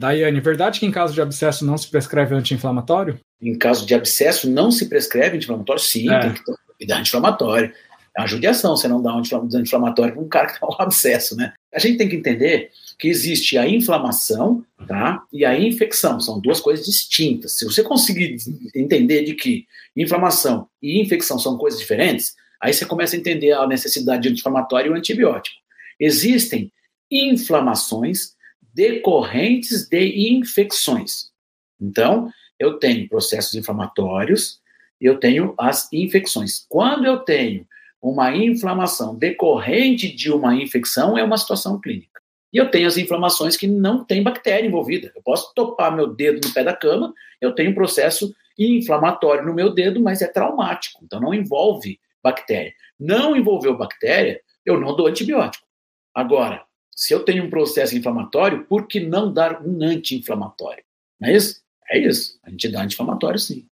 Daiane, verdade que em caso de abscesso não se prescreve anti-inflamatório? Em caso de abscesso não se prescreve anti-inflamatório? Sim, é. tem que dar anti-inflamatório. É uma judiação você não dá um anti-inflamatório para um cara que está com abscesso, né? A gente tem que entender que existe a inflamação tá? e a infecção. São duas coisas distintas. Se você conseguir entender de que inflamação e infecção são coisas diferentes, aí você começa a entender a necessidade de anti-inflamatório e o antibiótico. Existem inflamações decorrentes de infecções. Então, eu tenho processos inflamatórios, eu tenho as infecções. Quando eu tenho uma inflamação decorrente de uma infecção, é uma situação clínica. E eu tenho as inflamações que não tem bactéria envolvida. Eu posso topar meu dedo no pé da cama, eu tenho um processo inflamatório no meu dedo, mas é traumático, então não envolve bactéria. Não envolveu bactéria, eu não dou antibiótico. Agora, se eu tenho um processo inflamatório, por que não dar um anti-inflamatório? Não é isso? É isso. A gente dá anti-inflamatório sim.